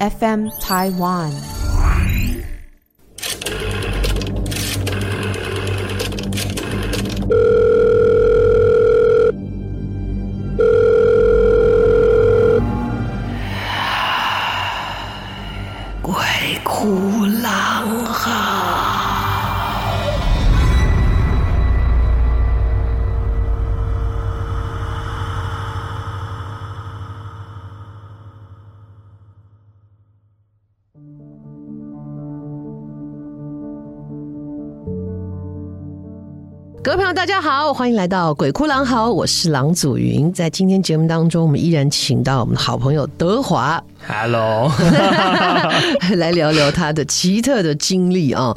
FM Taiwan。各位朋友，大家好，欢迎来到《鬼哭狼嚎》，我是郎祖云。在今天节目当中，我们依然请到我们的好朋友德华，Hello，来聊聊他的奇特的经历啊。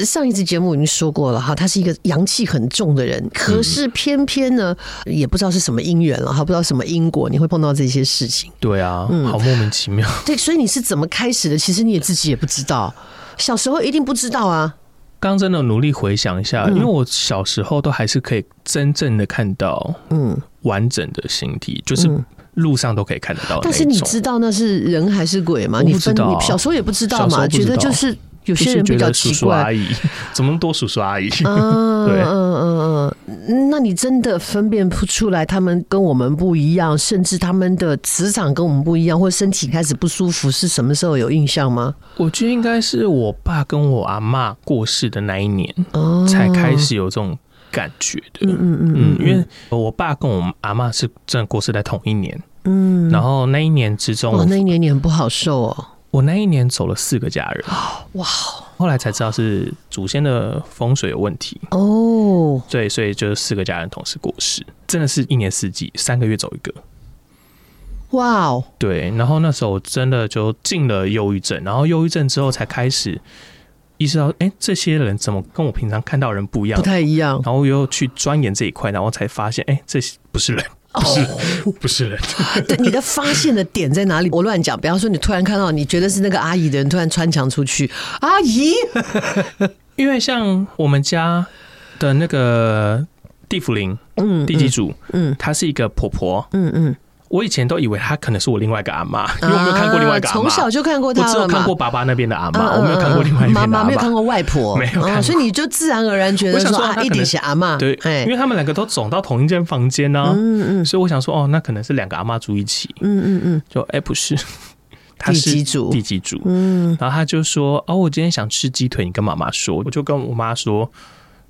上一次节目已经说过了哈，他是一个阳气很重的人，可是偏偏呢，也不知道是什么因缘了哈，不知道什么因果，你会碰到这些事情。对啊，嗯，好莫名其妙。对，所以你是怎么开始的？其实你也自己也不知道，小时候一定不知道啊。刚真的努力回想一下，嗯，因为我小时候都还是可以真正的看到，嗯，完整的形体，就是路上都可以看得到。但是你知道那是人还是鬼吗？你分你小时候也不知道嘛，觉得就是。有些人比较奇怪，叔叔阿姨 怎么多叔叔阿姨？嗯、对，嗯，那你真的分辨不出来，他们跟我们不一样，甚至他们的磁场跟我们不一样，或身体开始不舒服，是什么时候有印象吗？我觉得应该是我爸跟我阿妈过世的那一年，哦才开始有这种感觉的。嗯嗯嗯，嗯，因为我爸跟我阿妈是真的过世在同一年，嗯，然后那一年之中，哦，那一年你很不好受哦。我那一年走了四个家人，哇！后来才知道是祖先的风水有问题哦。对，所以就是四个家人同时过世，真的是一年四季三个月走一个。哇哦！对，然后那时候真的就进了忧郁症，然后忧郁症之后才开始意识到，哎，这些人怎么跟我平常看到人不一样？不太一样。然后又去钻研这一块，然后才发现，哎，这些不是人。不是，不是人。对，你的发现的点在哪里？我乱讲。比方说，你突然看到你觉得是那个阿姨的人，突然穿墙出去，阿姨。因为像我们家的那个地府灵，嗯，地基主，嗯，她是一个婆婆，嗯嗯。我以前都以为她可能是我另外一个阿妈，因为我没有看过另外一个阿妈，从小就看过她，我只有看过爸爸那边的阿妈，我没有看过另外一边的阿妈，没有看过外婆，没有，所以你就自然而然觉得说啊，一定是阿妈，对，因为他们两个都总到同一间房间呢，嗯嗯，所以我想说，哦，那可能是两个阿妈住一起，嗯嗯嗯，就哎不是，地基主，地基主，嗯，然后他就说，哦，我今天想吃鸡腿，你跟妈妈说，我就跟我妈说，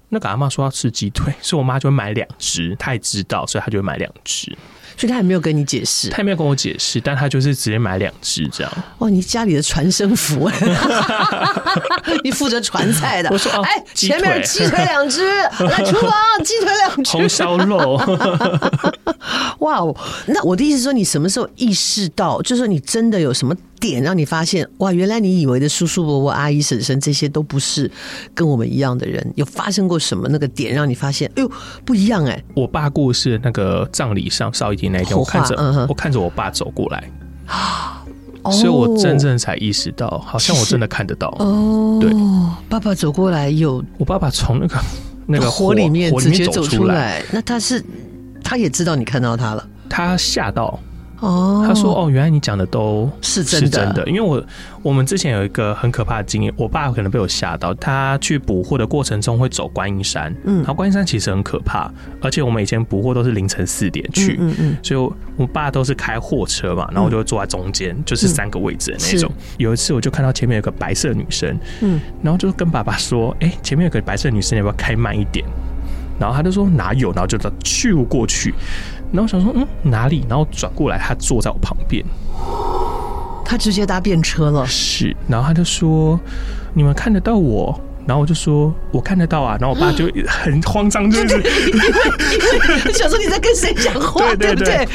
那个阿妈说要吃鸡腿，所以我妈就会买两只，她也知道，所以她就会买两只。所以他也没有跟你解释，他也没有跟我解释，但他就是直接买两只这样。哇，你家里的传声符，你负责传菜的。我说，哎、欸，前面鸡腿两只，来厨房，鸡腿两只，红烧肉。哇哦，那我的意思说，你什么时候意识到，就是说你真的有什么点让你发现，哇，原来你以为的叔叔伯伯、阿姨婶婶这些都不是跟我们一样的人，有发生过什么那个点让你发现，哎呦，不一样哎、欸。我爸过世那个葬礼上，少一婷。那一天我看着，嗯、我看着我爸走过来，啊、所以我真正才意识到，好像我真的看得到。哦，对，爸爸走过来有，我爸爸从那个 那个火里面直接走出来，那他是他也知道你看到他了，他吓到。哦，他说：“哦，原来你讲的都是真的，是真的。因为我我们之前有一个很可怕的经验，我爸可能被我吓到。他去捕获的过程中会走观音山，嗯，然后观音山其实很可怕，而且我们以前捕获都是凌晨四点去，嗯嗯，所以我爸都是开货车嘛，然后我就会坐在中间，就是三个位置的那种。有一次我就看到前面有个白色女生，嗯，然后就跟爸爸说：‘哎，前面有个白色女生，要不要开慢一点？’然后他就说：‘哪有？’然后就去过去。”然后我想说，嗯，哪里？然后转过来，他坐在我旁边，他直接搭便车了。是，然后他就说：“你们看得到我？”然后我就说：“我看得到啊。”然后我爸就很慌张，就是 想说你在跟谁讲话，对不对？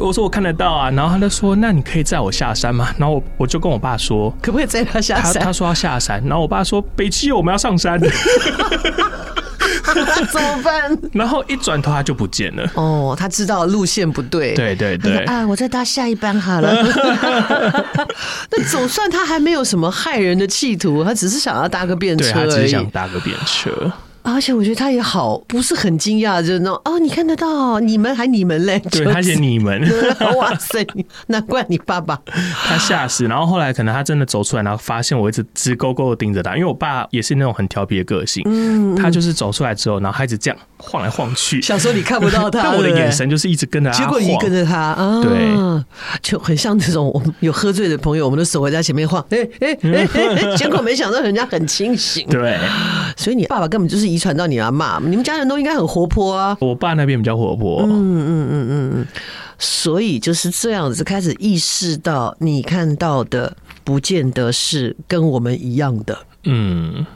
我说我看得到啊。然后他就说：“那你可以载我下山吗？”然后我我就跟我爸说：“可不可以载他下山？”他他说要下山。然后我爸说：“北七，我们要上山。” 怎么办？然后一转头他就不见了。哦，他知道路线不对。对对对。啊，我再搭下一班好了。那总算他还没有什么害人的企图，他只是想要搭个便车而已。对，他只是想搭个便车。而且我觉得他也好，不是很惊讶，就是那种哦，你看得到你们还你们嘞？对，他写你们，哇塞，难怪你爸爸 他吓死。然后后来可能他真的走出来，然后发现我一直直勾勾的盯着他，因为我爸也是那种很调皮的个性，嗯，他就是走出来之后，然后他一直这样晃来晃去，想说你看不到他，但我的眼神就是一直跟着他，结果你跟着他，啊，对，就很像那种我们有喝醉的朋友，我们的手会在前面晃，哎哎哎，结果没想到人家很清醒，对，所以你爸爸根本就是遗传到你阿嬷，你们家人都应该很活泼啊。我爸那边比较活泼，嗯嗯嗯嗯。嗯，所以就是这样子开始意识到，你看到的不见得是跟我们一样的。嗯，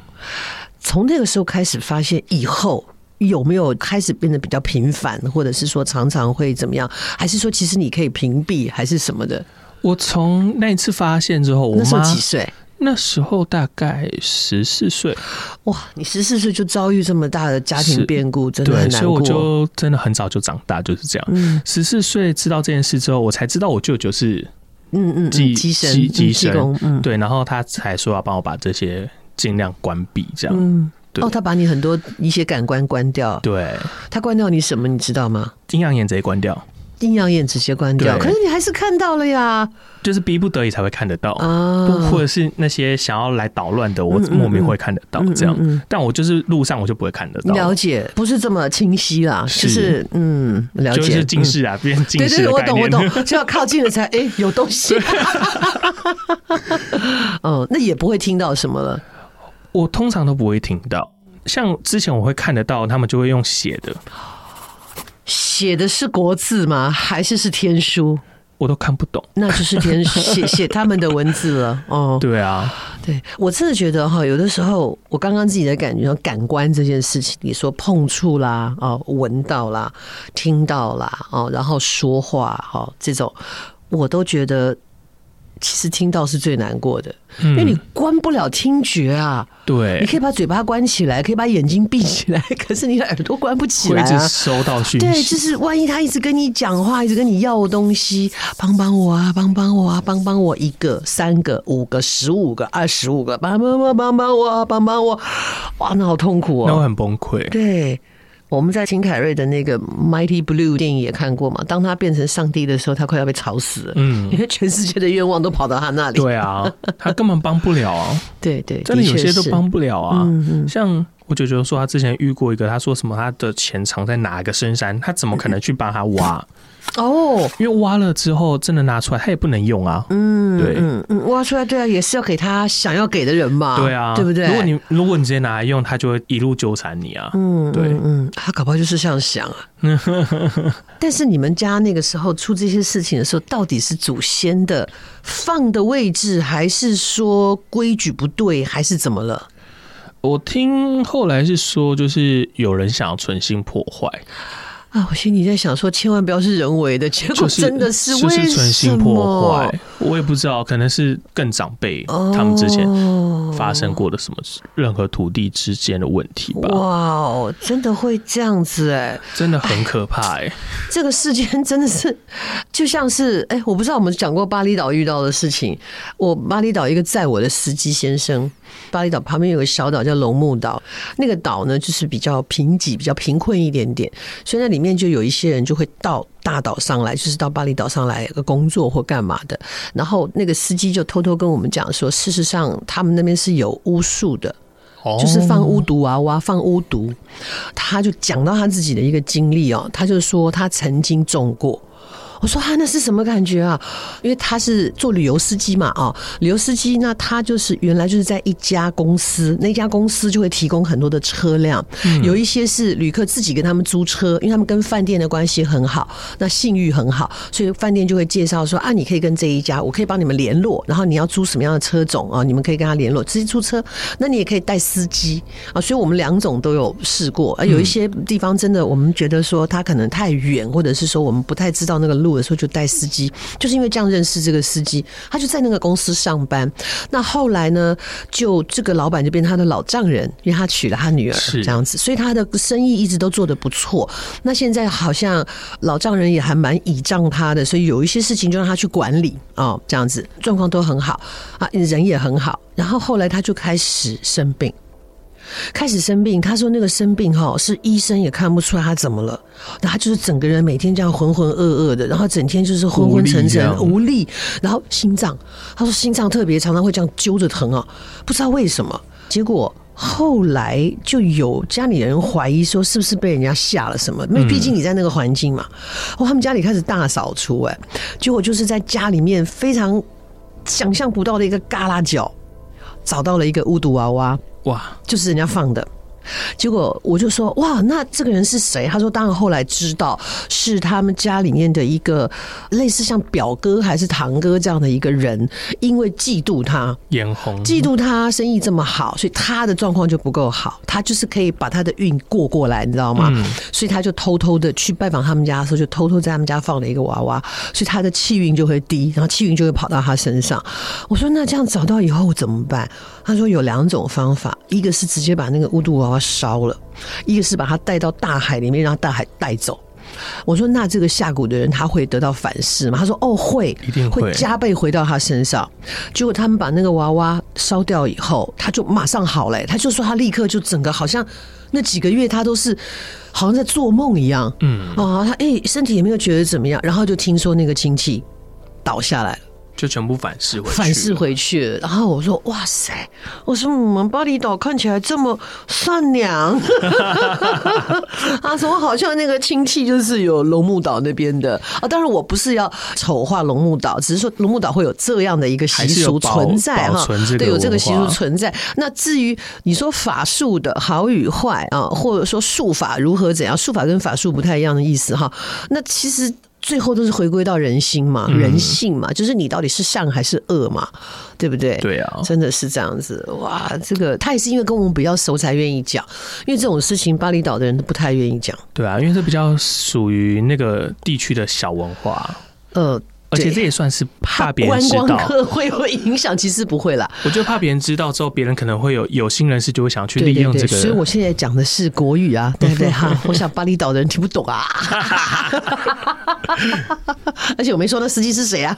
从那个时候开始发现以后。有没有开始变得比较频繁，或者是说常常会怎么样？还是说其实你可以屏蔽，还是什么的？我从那一次发现之后，我妈那时候几岁？那时候大概十四岁。哇，你十四岁就遭遇这么大的家庭变故，真的很难过。所以我就真的很早就长大，就是这样。嗯，十四岁知道这件事之后，我才知道我舅舅是嗯嗯乩乩身乩身，嗯，对，然后他才说要帮我把这些尽量关闭，这样。嗯。哦，他把你很多一些感官关掉。对，他关掉你什么？你知道吗？阴阳眼直接关掉，阴阳眼直接关掉。可是你还是看到了呀，就是逼不得已才会看得到啊，或者是那些想要来捣乱的，我莫名会看得到这样。但我就是路上我就不会看得到。了解，不是这么清晰啦，就是嗯，了解，就是近视啊，变近视。对对，我懂我懂，就要靠近了才 哎有东西。嗯，那也不会听到什么了。我通常都不会听到，像之前我会看得到，他们就会用写的，写的是国字吗？还是是天书？我都看不懂，那就是天 写写他们的文字了。哦，对啊，对我真的觉得哈，有的时候我刚刚自己的感觉，感官这件事情，你说碰触啦，哦，闻到啦，听到啦，哦，然后说话哈，这种我都觉得。其实听到是最难过的，因为你关不了听觉啊。对，你可以把嘴巴关起来，可以把眼睛闭起来，可是你的耳朵关不起来啊。收到讯息，对，就是万一他一直跟你讲话，一直跟你要东西，帮帮我啊，帮帮我啊，帮帮我一个、三个、五个、十五个、二十五个，帮帮我，帮帮我，帮帮我，哇，那好痛苦哦，那我很崩溃。对。我们在金凯瑞的那个《Mighty Blue》电影也看过嘛？当他变成上帝的时候，他快要被吵死了。嗯，因为全世界的愿望都跑到他那里。对啊，他根本帮不了啊。对对，真的有些都帮不了啊。嗯嗯，像我舅舅说，他之前遇过一个，他说什么他的钱藏在哪个深山，他怎么可能去帮他挖？哦，因为挖了之后真的拿出来，他也不能用啊。嗯，对，嗯嗯，挖出来对啊，也是要给他想要给的人嘛。对啊，对不对？如果你如果你直接拿来用，他就会一路纠缠你啊。嗯，对，嗯，他搞不好就是这样想啊。但是你们家那个时候出这些事情的时候，到底是祖先的放的位置，还是说规矩不对，还是怎么了？我听后来是说，就是有人想要存心破坏。啊，我心里在想说，千万不要是人为的，结果真的是为什么？就是存心破坏，我也不知道，可能是更长辈他们之前发生过的什么任何土地之间的问题吧。哇哦，真的会这样子哎，真的很可怕哎。这个事件真的是就像是哎，我不知道我们讲过巴厘岛遇到的事情。我巴厘岛一个载我的司机先生，巴厘岛旁边有个小岛叫龙目岛，那个岛呢就是比较贫瘠、比较贫困一点点，所以那里。面就有一些人就会到大岛上来，就是到巴厘岛上来工作或干嘛的。然后那个司机就偷偷跟我们讲说，事实上他们那边是有巫术的，就是放巫毒娃娃，放巫毒。他就讲到他自己的一个经历哦，他就说他曾经中过。我说啊，那是什么感觉啊？因为他是做旅游司机嘛，啊，旅游司机那他就是原来就是在一家公司，那家公司就会提供很多的车辆，有一些是旅客自己跟他们租车，因为他们跟饭店的关系很好，那信誉很好，所以饭店就会介绍说啊，你可以跟这一家，我可以帮你们联络，然后你要租什么样的车种啊，你们可以跟他联络，直接租车，那你也可以带司机啊，所以我们两种都有试过，而有一些地方真的我们觉得说他可能太远，或者是说我们不太知道那个路。的时候就带司机，就是因为这样认识这个司机，他就在那个公司上班。那后来呢，就这个老板就变成他的老丈人，因为他娶了他女儿这样子，所以他的生意一直都做得不错。那现在好像老丈人也还蛮倚仗他的，所以有一些事情就让他去管理啊，这样子状况都很好啊，人也很好。然后后来他就开始生病。开始生病。他说那个生病哈，是医生也看不出来他怎么了，那他就是整个人每天这样浑浑噩噩的，然后整天就是昏昏沉沉、无力，然后心脏，他说心脏特别常常会这样揪着疼啊，不知道为什么。结果后来就有家里人怀疑说，是不是被人家下了什么？因为毕竟你在那个环境嘛。哦，他们家里开始大扫除，哎，结果就是在家里面非常想象不到的一个旮旯角。找到了一个巫毒娃娃，哇，就是人家放的。结果我就说哇，那这个人是谁？他说当然后来知道是他们家里面的一个类似像表哥还是堂哥这样的一个人，因为嫉妒他，眼红，嫉妒他生意这么好，所以他的状况就不够好，他就是可以把他的运过过来，你知道吗？嗯、所以他就偷偷的去拜访他们家的时候，就偷偷在他们家放了一个娃娃，所以他的气运就会低，然后气运就会跑到他身上。我说那这样找到以后怎么办？他说有两种方法，一个是直接把那个巫毒娃娃烧了，一个是把它带到大海里面，让大海带走。我说那这个下蛊的人他会得到反噬吗？他说哦会，一定会，会加倍回到他身上。结果他们把那个娃娃烧掉以后，他就马上好了。他就说他立刻就整个好像那几个月他都是好像在做梦一样。嗯啊，他哎身体也没有觉得怎么样，然后就听说那个亲戚倒下来了。就全部反噬回去，反噬回去。然后我说：“哇塞！我说我们巴厘岛看起来这么善良。”他说：“好像那个亲戚就是有龙目岛那边的啊。当然我不是要丑化龙目岛，只是说龙目岛会有这样的一个习俗存在哈。对，有这个习俗存在。那至于你说法术的好与坏啊，或者说术法如何怎样，术法跟法术不太一样的意思哈。那其实。最后都是回归到人心嘛，嗯、人性嘛，就是你到底是善还是恶嘛，对不对？对啊，真的是这样子哇！这个他也是因为跟我们比较熟才愿意讲，因为这种事情巴厘岛的人都不太愿意讲。对啊，因为这比较属于那个地区的小文化。呃。而且这也算是怕别人 知道，观光客会会影响，其实不会啦。我就怕别人知道之后，别人可能会有有心人士就会想去利用这个。所以我现在讲的是国语啊，对不对哈？我想巴厘岛的人听不懂啊。而且我没说那司机是谁啊。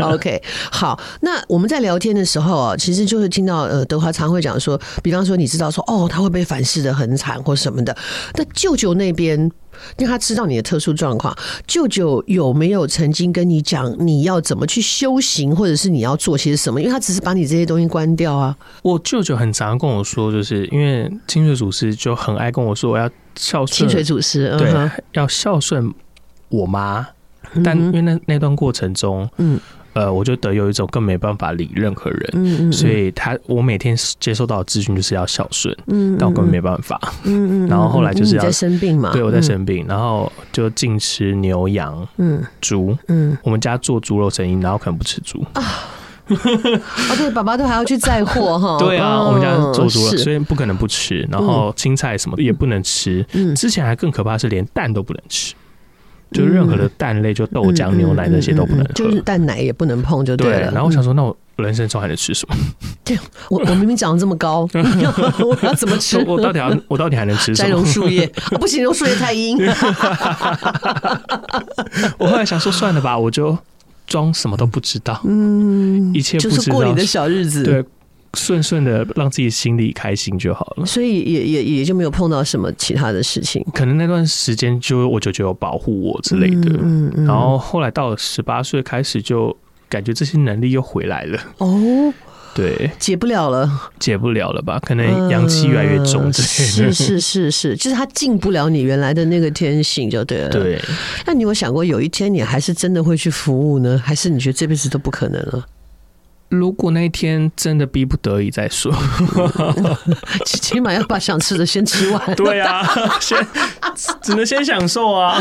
OK，好，那我们在聊天的时候啊，其实就是听到呃德华常会讲说，比方说你知道说哦，他会被反噬的很惨或什么的。那舅舅那边。因为他知道你的特殊状况，舅舅有没有曾经跟你讲你要怎么去修行，或者是你要做些什么？因为他只是把你这些东西关掉啊。我舅舅很常跟我说，就是因为清水祖师就很爱跟我说，我要孝顺清水祖师，对，要孝顺我妈。但因为那那段过程中，嗯。呃，我就得有一种更没办法理任何人，嗯嗯嗯，所以他我每天接受到的资讯就是要孝顺，但我根本没办法，嗯，嗯，然后后来就是要在生病嘛，对，我在生病，然后就禁吃牛羊，嗯，猪，嗯，我们家做猪肉生意，然后可能不吃猪啊，哦，对，爸爸都还要去载货哈，对啊，我们家做猪肉，所以不可能不吃，然后青菜什么也不能吃，嗯，之前还更可怕是连蛋都不能吃。就任何的蛋类，就豆浆、牛奶那些都不能喝，就是蛋奶也不能碰，就对了。然后我想说，那我人生中还能吃什么？对，我我明明长得这么高，我要怎么吃？我到底要我到底还能吃什么？摘榕树叶？不行，榕树叶太阴。我后来想说，算了吧，我就装什么都不知道。嗯，一切就是过你的小日子。对。顺顺的让自己心里开心就好了，所以也也也就没有碰到什么其他的事情。可能那段时间就我舅舅有保护我之类的，嗯嗯。然后后来到了十八岁开始，就感觉这些能力又回来了。哦，对，解不了了，解不了了吧？可能阳气越来越重，是是是是，就是他进不了你原来的那个天性就对了。对，那你有想过有一天你还是真的会去服务呢？还是你觉得这辈子都不可能了？如果那一天真的逼不得已再说，起起码要把想吃的先吃完。对啊，先只能先享受啊，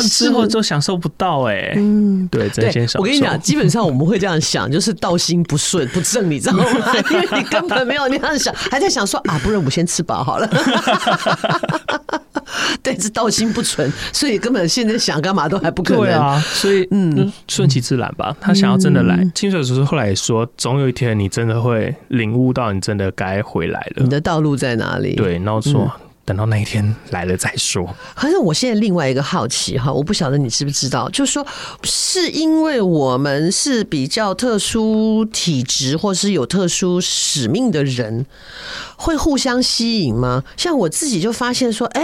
之后就享受不到哎、欸。嗯，对，真先享受。我跟你讲，基本上我们会这样想，就是道心不顺不正，你知道吗？因为你根本没有那样想，还在想说啊，不然我先吃饱好了。对，是道心不纯，所以根本现在想干嘛都还不可能。对啊，所以嗯，顺其自然吧。他想要真的来，清水叔叔后来也说，总有一天你真的会领悟到，你真的该回来了。你的道路在哪里？对，然后说等到那一天来了再说。可是我现在另外一个好奇哈，我不晓得你知不知道，就是说，是因为我们是比较特殊体质，或是有特殊使命的人，会互相吸引吗？像我自己就发现说，哎，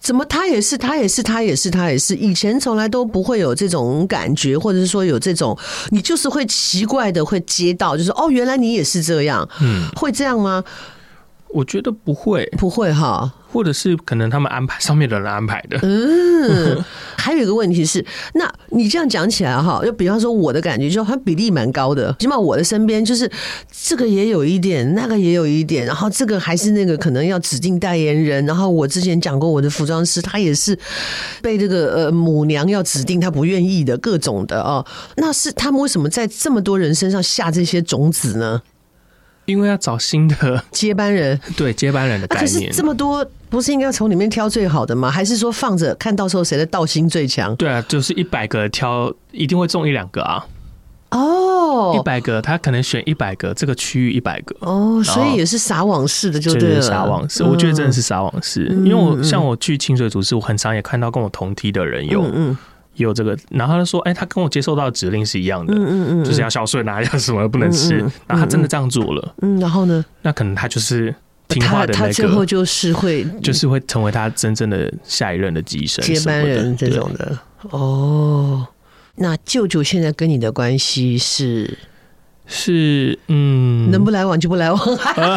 怎么他也是，他也是，他也是，他也是，以前从来都不会有这种感觉，或者是说有这种，你就是会奇怪的会接到，就是哦，原来你也是这样，嗯，会这样吗？我觉得不会，不会哈，或者是可能他们安排上面的人安排的。嗯，还有一个问题是，那你这样讲起来哈，就比方说我的感觉，就它比例蛮高的。起码我的身边就是这个也有一点，那个也有一点，然后这个还是那个可能要指定代言人。然后我之前讲过，我的服装师他也是被这个呃母娘要指定，他不愿意的各种的哦。那是他们为什么在这么多人身上下这些种子呢？因为要找新的 接班人，对接班人的概念。可是这么多，不是应该从里面挑最好的吗？还是说放着看到时候谁的道心最强？对啊，就是一百个挑，一定会中一两个啊。哦，一百个他可能选一百个，这个区域一百个哦，所以也是撒网式的，就对了。撒网式，我觉得真的是撒网式，因为我像我去清水组织，我很常也看到跟我同梯的人有。嗯。有这个，然后他就说：“哎、欸，他跟我接受到的指令是一样的，嗯嗯嗯，就是要孝顺啊，要什么不能吃。嗯嗯嗯”然后他真的这样做了，嗯，然后呢？那可能他就是听话的那个，他最后就是会，就是会成为他真正的下一任的继承接班人这种的。哦，那舅舅现在跟你的关系是是嗯，能不来往就不来往，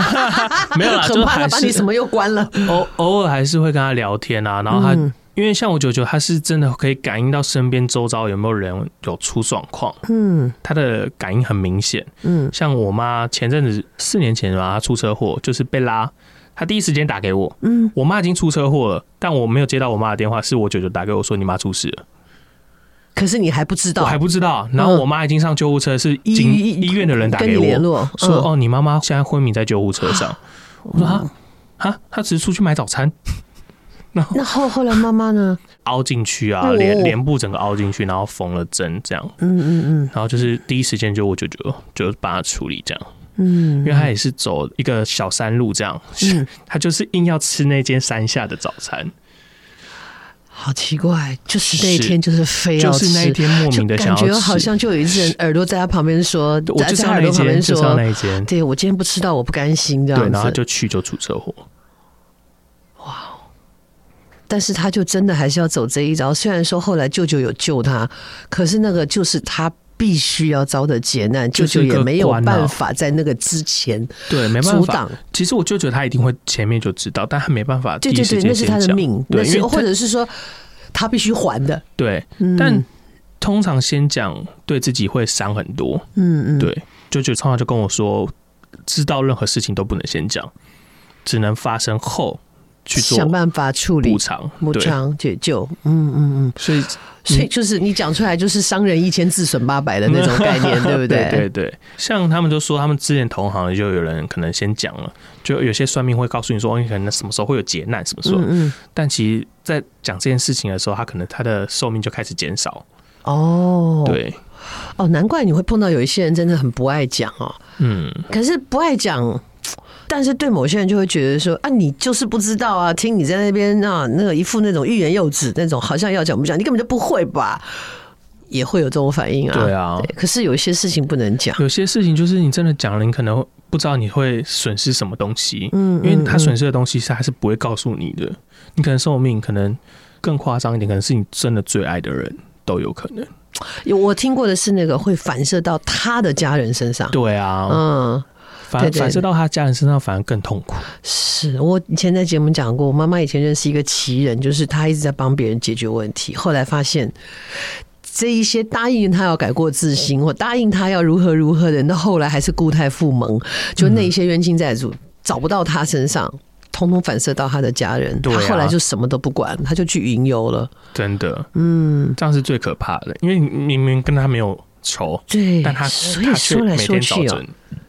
没有啦，很怕他把你什么又关了。偶偶尔还是会跟他聊天啊，然后他。嗯因为像我舅舅，他是真的可以感应到身边周遭有没有人有出状况，嗯，他的感应很明显，嗯，像我妈前阵子四年前吧，她出车祸，就是被拉，她第一时间打给我，嗯，我妈已经出车祸了，但我没有接到我妈的电话，是我舅舅打给我说你妈出事了，可是你还不知道，我还不知道，然后我妈已经上救护车，是经医院的人打给我，说哦，你妈妈现在昏迷在救护车上，我说啊？啊，她只是出去买早餐。那那后后来妈妈呢？凹进去啊，脸脸部整个凹进去，然后缝了针，这样。嗯嗯嗯。然后就是第一时间就我舅舅就把它处理这样。嗯。因为他也是走一个小山路这样，嗯，他就是硬要吃那间山下的早餐。好奇怪，就是那一天就是非要吃，就是那一天莫名的想要吃，感觉好像就有一只人耳朵在他旁边说，我就在耳朵旁边说那一间，对我今天不吃到我不甘心这样子。对，然后他就去就出车祸。但是他就真的还是要走这一招，虽然说后来舅舅有救他，可是那个就是他必须要遭的劫难，舅舅也没有办法在那个之前对没办法阻挡。其实我舅舅他一定会前面就知道，但他没办法。对对对，那是他的命，对，或者是说他必须还的。对，但通常先讲对自己会伤很多。嗯嗯，对，舅舅从小就跟我说，知道任何事情都不能先讲，只能发生后。去想办法处理补偿、补偿、解救，嗯嗯嗯，所以所以就是你讲出来就是伤人一千自损八百的那种概念，对不对？对对对，像他们都说，他们之前同行就有人可能先讲了，就有些算命会告诉你说，你可能什么时候会有劫难，什么时候，嗯，但其实，在讲这件事情的时候，他可能他的寿命就开始减少。哦，对，哦，难怪你会碰到有一些人真的很不爱讲哦，嗯，可是不爱讲。但是对某些人就会觉得说啊，你就是不知道啊，听你在那边啊，那个一副那种欲言又止那种，好像要讲不讲，你根本就不会吧，也会有这种反应啊。对啊对，可是有一些事情不能讲，有些事情就是你真的讲了，你可能不知道你会损失什么东西。嗯，因为他损失的东西是还是不会告诉你的。你可能寿命，可能更夸张一点，可能是你真的最爱的人都有可能。有我听过的是那个会反射到他的家人身上。对啊，嗯。反反射到他家人身上，反而更痛苦。是我以前在节目讲过，我妈妈以前认识一个奇人，就是她一直在帮别人解决问题。后来发现，这一些答应他要改过自新，或答应他要如何如何的，到后来还是故态复萌。就那一些冤亲债主找不到他身上，通通反射到他的家人。他后来就什么都不管，他就去云游了。真的，嗯，这样是最可怕的，因为明明跟他没有仇，对，但他所以说来说去哦。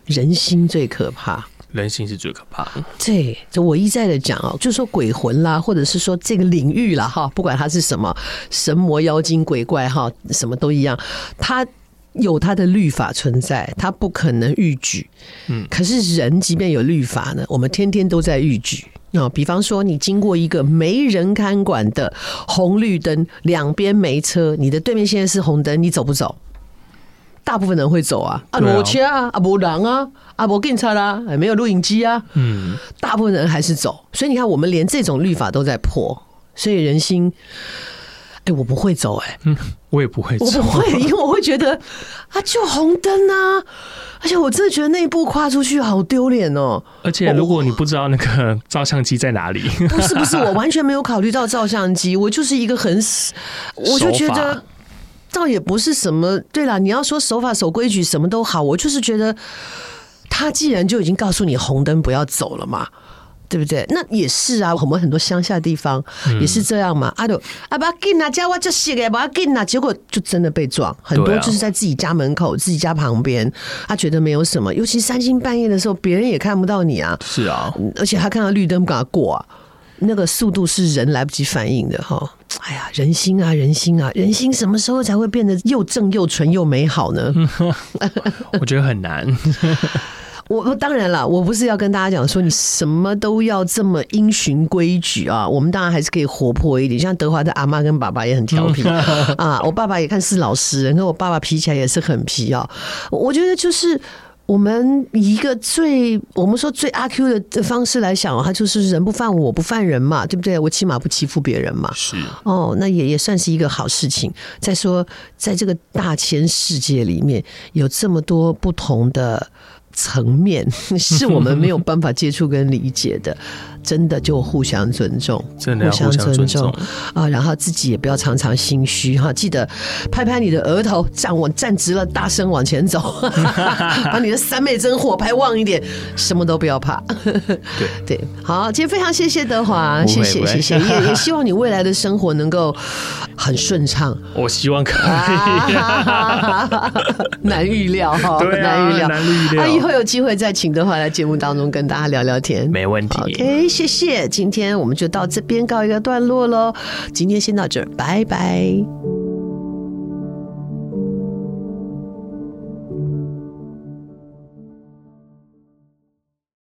人心最可怕，人心是最可怕的。对，就我一再的讲哦，就是说鬼魂啦，或者是说这个领域啦，哈，不管它是什么神魔妖精鬼怪哈，什么都一样，它有它的律法存在，它不可能逾矩。嗯，可是人即便有律法呢，我们天天都在逾矩。那比方说，你经过一个没人看管的红绿灯，两边没车，你的对面现在是红灯，你走不走？大部分人会走啊，啊，没车啊，啊，没人啊，啊，没警察啦，没有录影机啊，嗯，大部分人还是走。所以你看，我们连这种律法都在破，所以人心，哎、欸，我不会走、欸，哎，嗯，我也不会走，我不会，因为我会觉得啊，就红灯啊，而且我真的觉得那一步跨出去好丢脸哦。而且如果你不知道那个 照相机在哪里，不是不是，我完全没有考虑到照相机，我就是一个很，我就觉得。倒也不是什么，对了，你要说守法守规矩什么都好，我就是觉得他既然就已经告诉你红灯不要走了嘛，对不对？那也是啊，我们很多乡下地方也是这样嘛。阿斗阿爸给哪家我就写给把给哪，结果就真的被撞，很多就是在自己家门口、自己家旁边，他觉得没有什么，尤其三更半夜的时候，别人也看不到你啊。是啊，而且他看到绿灯不敢过啊。那个速度是人来不及反应的哈！哎呀，人心啊，人心啊，人心什么时候才会变得又正又纯又美好呢？我觉得很难。我当然了，我不是要跟大家讲说你什么都要这么因循规矩啊。我们当然还是可以活泼一点，像德华的阿妈跟爸爸也很调皮 啊。我爸爸也看是老实人，跟我爸爸脾气起来也是很皮啊。我觉得就是。我们以一个最我们说最阿 Q 的方式来想，他就是人不犯我，我不犯人嘛，对不对？我起码不欺负别人嘛。是哦，那也也算是一个好事情。再说，在这个大千世界里面，有这么多不同的层面，是我们没有办法接触跟理解的。真的就互相尊重，真的互相尊重啊！然后自己也不要常常心虚哈，记得拍拍你的额头，站稳站直了，大声往前走，把你的三昧真火拍旺一点，什么都不要怕。对 对，好，今天非常谢谢德华，谢谢谢谢，也 也希望你未来的生活能够很顺畅。我希望可以，难预料哈，难预料，难预料。啊，以后有机会再请德华来节目当中跟大家聊聊天，没问题。OK。谢谢，今天我们就到这边告一个段落喽。今天先到这儿，拜拜。